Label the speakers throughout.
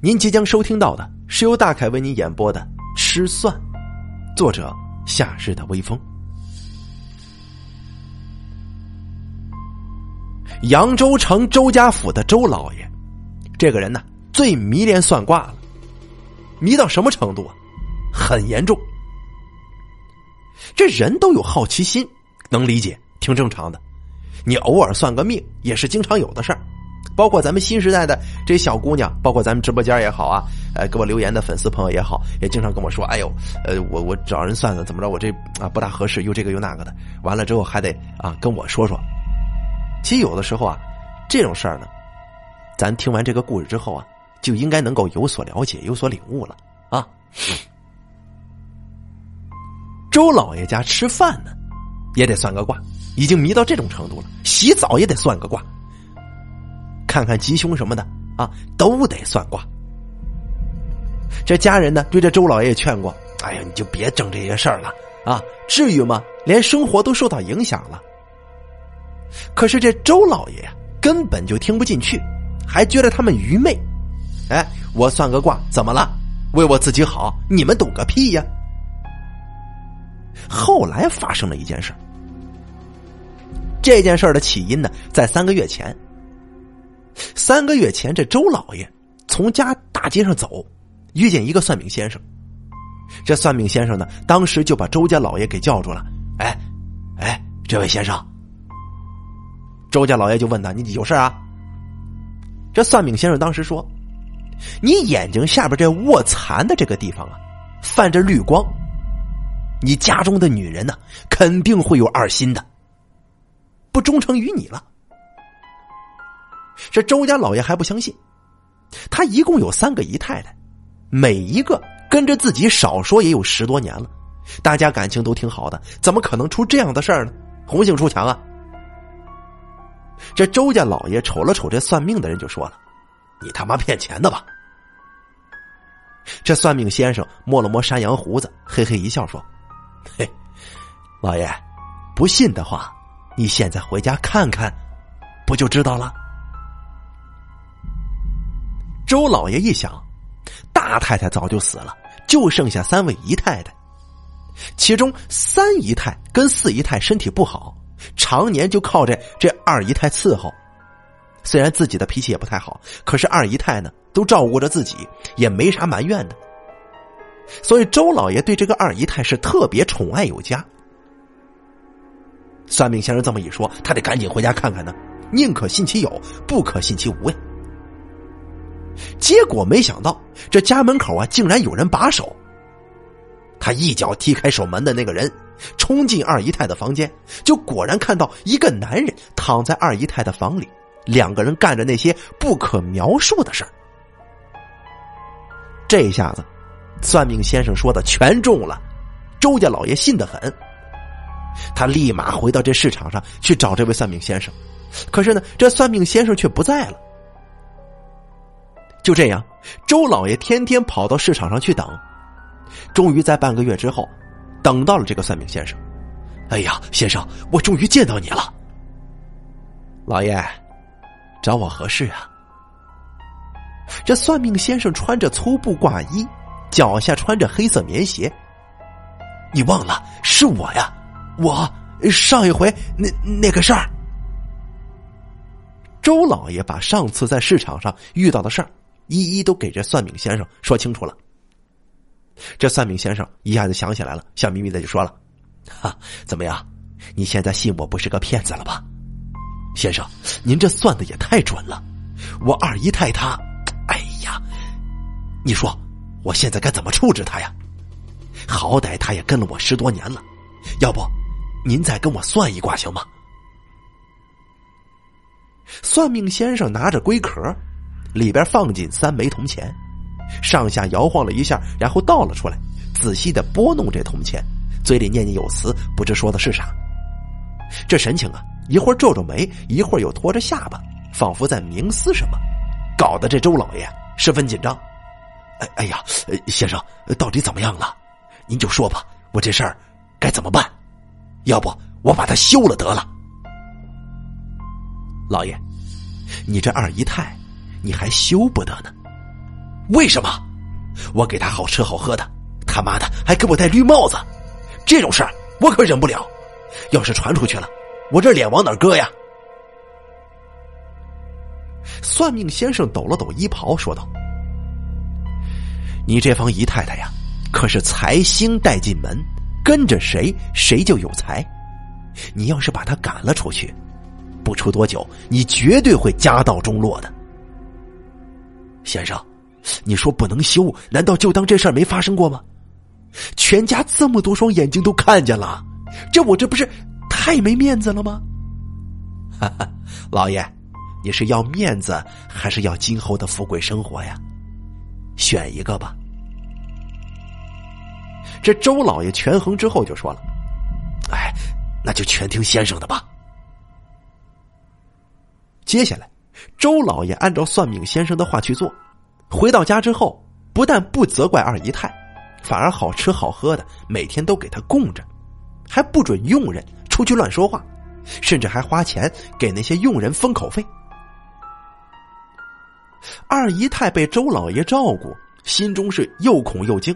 Speaker 1: 您即将收听到的是由大凯为您演播的《吃蒜》，作者夏日的微风。扬州城周家府的周老爷，这个人呢，最迷恋算卦了，迷到什么程度啊？很严重。这人都有好奇心，能理解，挺正常的。你偶尔算个命，也是经常有的事儿。包括咱们新时代的这小姑娘，包括咱们直播间也好啊，呃，给我留言的粉丝朋友也好，也经常跟我说：“哎呦，呃，我我找人算算怎么着，我这啊不大合适，又这个又那个的。完了之后还得啊跟我说说。”其实有的时候啊，这种事儿呢，咱听完这个故事之后啊，就应该能够有所了解、有所领悟了啊。周老爷家吃饭呢，也得算个卦，已经迷到这种程度了，洗澡也得算个卦。看看吉凶什么的啊，都得算卦。这家人呢，对这周老爷劝过：“哎呀，你就别整这些事儿了啊，至于吗？连生活都受到影响了。”可是这周老爷呀，根本就听不进去，还觉得他们愚昧。哎，我算个卦怎么了？为我自己好，你们懂个屁呀！后来发生了一件事这件事的起因呢，在三个月前。三个月前，这周老爷从家大街上走，遇见一个算命先生。这算命先生呢，当时就把周家老爷给叫住了。哎，哎，这位先生。周家老爷就问他：“你有事啊？”这算命先生当时说：“你眼睛下边这卧蚕的这个地方啊，泛着绿光，你家中的女人呢，肯定会有二心的，不忠诚于你了。”这周家老爷还不相信，他一共有三个姨太太，每一个跟着自己少说也有十多年了，大家感情都挺好的，怎么可能出这样的事儿呢？红杏出墙啊！这周家老爷瞅了瞅这算命的人，就说了：“你他妈骗钱的吧？”这算命先生摸了摸山羊胡子，嘿嘿一笑说：“嘿，老爷，不信的话，你现在回家看看，不就知道了。”周老爷一想，大太太早就死了，就剩下三位姨太太，其中三姨太跟四姨太身体不好，常年就靠着这二姨太伺候。虽然自己的脾气也不太好，可是二姨太呢都照顾着自己，也没啥埋怨的。所以周老爷对这个二姨太是特别宠爱有加。算命先生这么一说，他得赶紧回家看看呢，宁可信其有，不可信其无呀。结果没想到，这家门口啊，竟然有人把守。他一脚踢开守门的那个人，冲进二姨太的房间，就果然看到一个男人躺在二姨太的房里，两个人干着那些不可描述的事儿。这下子，算命先生说的全中了，周家老爷信得很。他立马回到这市场上去找这位算命先生，可是呢，这算命先生却不在了。就这样，周老爷天天跑到市场上去等，终于在半个月之后，等到了这个算命先生。哎呀，先生，我终于见到你了。老爷，找我何事啊？这算命先生穿着粗布挂衣，脚下穿着黑色棉鞋。你忘了是我呀？我上一回那那个事儿。周老爷把上次在市场上遇到的事儿。一一都给这算命先生说清楚了。这算命先生一下子想起来了，笑眯眯的就说了：“哈，怎么样？你现在信我不是个骗子了吧？先生，您这算的也太准了。我二姨太她，哎呀，你说我现在该怎么处置她呀？好歹她也跟了我十多年了，要不您再跟我算一卦行吗？”算命先生拿着龟壳。里边放进三枚铜钱，上下摇晃了一下，然后倒了出来，仔细的拨弄这铜钱，嘴里念念有词，不知说的是啥。这神情啊，一会儿皱皱眉，一会儿又托着下巴，仿佛在冥思什么，搞得这周老爷十分紧张。哎哎呀，先生，到底怎么样了？您就说吧，我这事儿该怎么办？要不我把他休了得了。老爷，你这二姨太。你还休不得呢，为什么？我给他好吃好喝的，他妈的还给我戴绿帽子，这种事儿我可忍不了。要是传出去了，我这脸往哪搁呀？算命先生抖了抖衣袍，说道：“你这房姨太太呀，可是财星带进门，跟着谁谁就有财。你要是把她赶了出去，不出多久，你绝对会家道中落的。”先生，你说不能休，难道就当这事儿没发生过吗？全家这么多双眼睛都看见了，这我这不是太没面子了吗？哈哈，老爷。你是要面子还是要今后的富贵生活呀？选一个吧。这周老爷权衡之后就说了：“哎，那就全听先生的吧。”接下来，周老爷按照算命先生的话去做。回到家之后，不但不责怪二姨太，反而好吃好喝的，每天都给他供着，还不准佣人出去乱说话，甚至还花钱给那些佣人封口费。二姨太被周老爷照顾，心中是又恐又惊，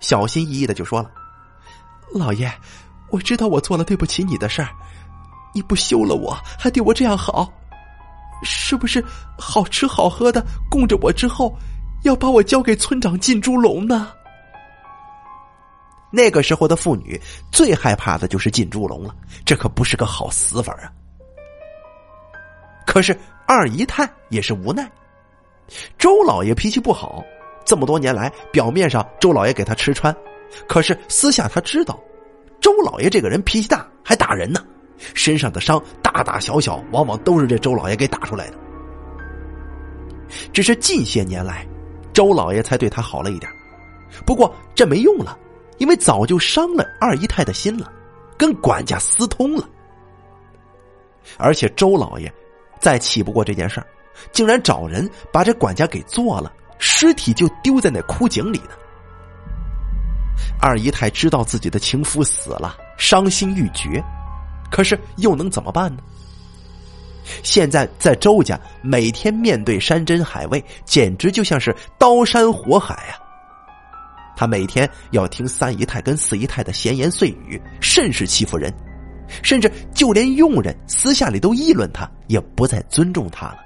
Speaker 1: 小心翼翼的就说了：“老爷，我知道我做了对不起你的事儿，你不休了我，还对我这样好，是不是好吃好喝的供着我之后，要把我交给村长进猪笼呢？”那个时候的妇女最害怕的就是进猪笼了，这可不是个好死法啊。可是二姨太也是无奈。周老爷脾气不好，这么多年来，表面上周老爷给他吃穿，可是私下他知道，周老爷这个人脾气大，还打人呢，身上的伤大大小小，往往都是这周老爷给打出来的。只是近些年来，周老爷才对他好了一点，不过这没用了，因为早就伤了二姨太的心了，跟管家私通了，而且周老爷再气不过这件事儿。竟然找人把这管家给做了，尸体就丢在那枯井里呢。二姨太知道自己的情夫死了，伤心欲绝，可是又能怎么办呢？现在在周家，每天面对山珍海味，简直就像是刀山火海啊！他每天要听三姨太跟四姨太的闲言碎语，甚是欺负人，甚至就连佣人私下里都议论他，也不再尊重他了。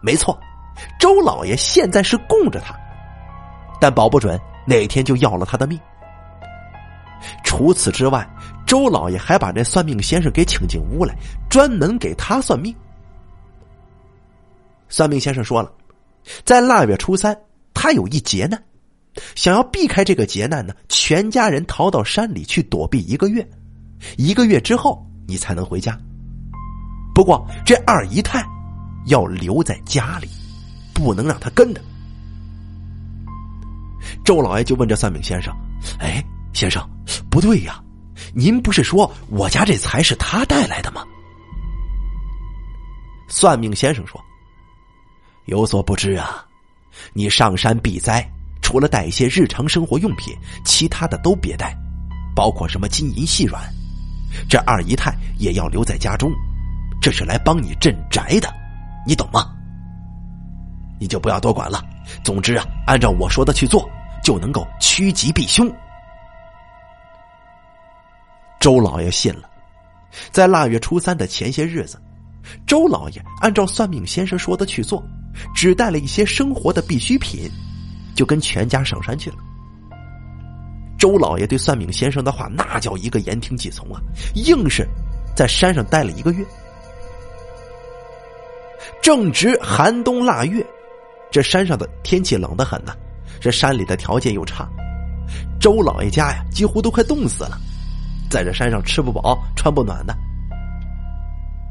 Speaker 1: 没错，周老爷现在是供着他，但保不准哪天就要了他的命。除此之外，周老爷还把这算命先生给请进屋来，专门给他算命。算命先生说了，在腊月初三，他有一劫难，想要避开这个劫难呢，全家人逃到山里去躲避一个月，一个月之后你才能回家。不过这二姨太。要留在家里，不能让他跟着。周老爷就问这算命先生：“哎，先生，不对呀，您不是说我家这财是他带来的吗？”算命先生说：“有所不知啊，你上山避灾，除了带一些日常生活用品，其他的都别带，包括什么金银细软。这二姨太也要留在家中，这是来帮你镇宅的。”你懂吗？你就不要多管了。总之啊，按照我说的去做，就能够趋吉避凶。周老爷信了，在腊月初三的前些日子，周老爷按照算命先生说的去做，只带了一些生活的必需品，就跟全家上山去了。周老爷对算命先生的话那叫一个言听计从啊，硬是在山上待了一个月。正值寒冬腊月，这山上的天气冷得很呐，这山里的条件又差，周老爷家呀几乎都快冻死了，在这山上吃不饱穿不暖的。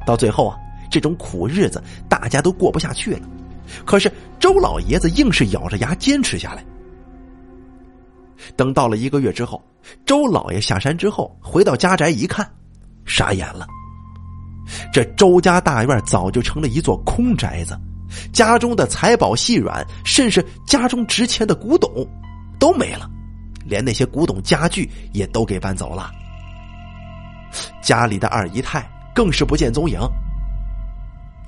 Speaker 1: 到最后啊，这种苦日子大家都过不下去了，可是周老爷子硬是咬着牙坚持下来。等到了一个月之后，周老爷下山之后回到家宅一看，傻眼了。这周家大院早就成了一座空宅子，家中的财宝细软，甚至家中值钱的古董都没了，连那些古董家具也都给搬走了。家里的二姨太更是不见踪影。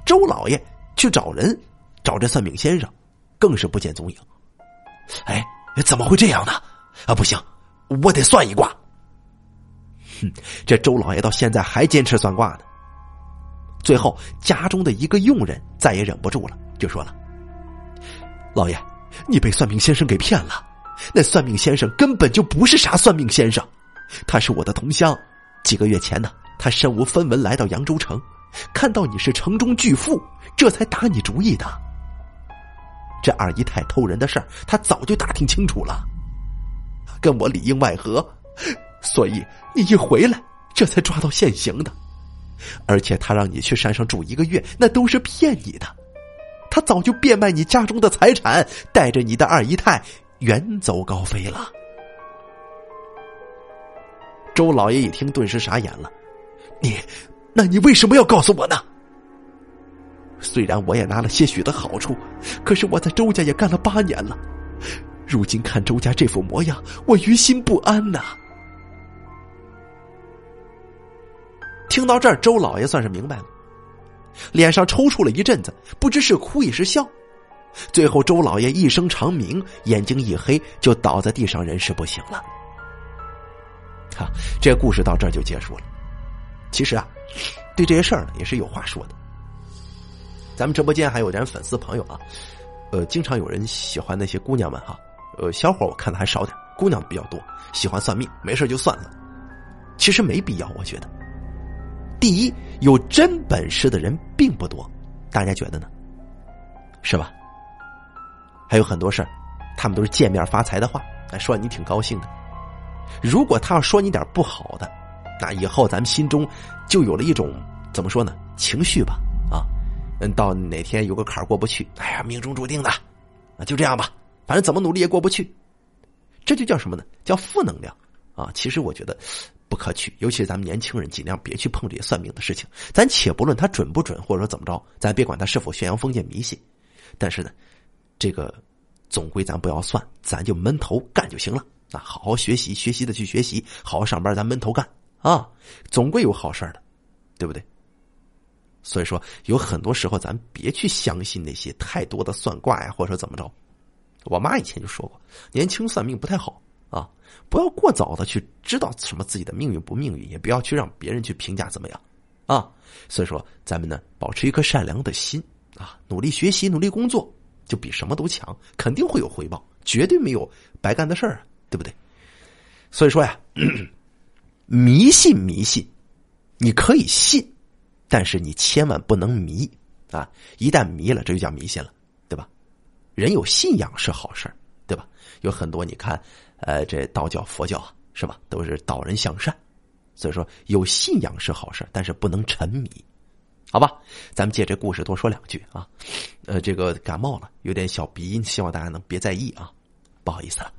Speaker 1: 周老爷去找人，找这算命先生，更是不见踪影。哎，怎么会这样呢？啊，不行，我得算一卦。哼，这周老爷到现在还坚持算卦呢。最后，家中的一个佣人再也忍不住了，就说了：“老爷，你被算命先生给骗了。那算命先生根本就不是啥算命先生，他是我的同乡。几个月前呢，他身无分文来到扬州城，看到你是城中巨富，这才打你主意的。这二姨太偷人的事儿，他早就打听清楚了，跟我里应外合，所以你一回来，这才抓到现行的。”而且他让你去山上住一个月，那都是骗你的。他早就变卖你家中的财产，带着你的二姨太远走高飞了。周老爷一听，顿时傻眼了：“你，那你为什么要告诉我呢？”虽然我也拿了些许的好处，可是我在周家也干了八年了，如今看周家这副模样，我于心不安呐。听到这儿，周老爷算是明白了，脸上抽搐了一阵子，不知是哭也是笑。最后，周老爷一声长鸣，眼睛一黑，就倒在地上，人事不省了。哈，这故事到这儿就结束了。其实啊，对这些事儿呢，也是有话说的。咱们直播间还有点粉丝朋友啊，呃，经常有人喜欢那些姑娘们哈，呃，小伙我看的还少点，姑娘比较多，喜欢算命，没事就算了。其实没必要，我觉得。第一，有真本事的人并不多，大家觉得呢？是吧？还有很多事儿，他们都是见面发财的话，哎，说你挺高兴的。如果他要说你点不好的，那以后咱们心中就有了一种怎么说呢？情绪吧，啊，嗯，到哪天有个坎儿过不去，哎呀，命中注定的，那就这样吧，反正怎么努力也过不去，这就叫什么呢？叫负能量啊！其实我觉得。不可取，尤其是咱们年轻人，尽量别去碰这些算命的事情。咱且不论他准不准，或者说怎么着，咱别管他是否宣扬封建迷信。但是呢，这个总归咱不要算，咱就闷头干就行了啊！好好学习，学习的去学习，好好上班，咱闷头干啊！总归有好事的，对不对？所以说，有很多时候咱别去相信那些太多的算卦呀，或者说怎么着。我妈以前就说过，年轻算命不太好。啊，不要过早的去知道什么自己的命运不命运，也不要去让别人去评价怎么样，啊，所以说咱们呢，保持一颗善良的心啊，努力学习，努力工作，就比什么都强，肯定会有回报，绝对没有白干的事儿啊，对不对？所以说呀，迷信迷信，你可以信，但是你千万不能迷啊，一旦迷了，这就叫迷信了，对吧？人有信仰是好事对吧？有很多你看。呃，这道教、佛教啊，是吧？都是导人向善，所以说有信仰是好事，但是不能沉迷，好吧？咱们借这故事多说两句啊。呃，这个感冒了，有点小鼻音，希望大家能别在意啊，不好意思了。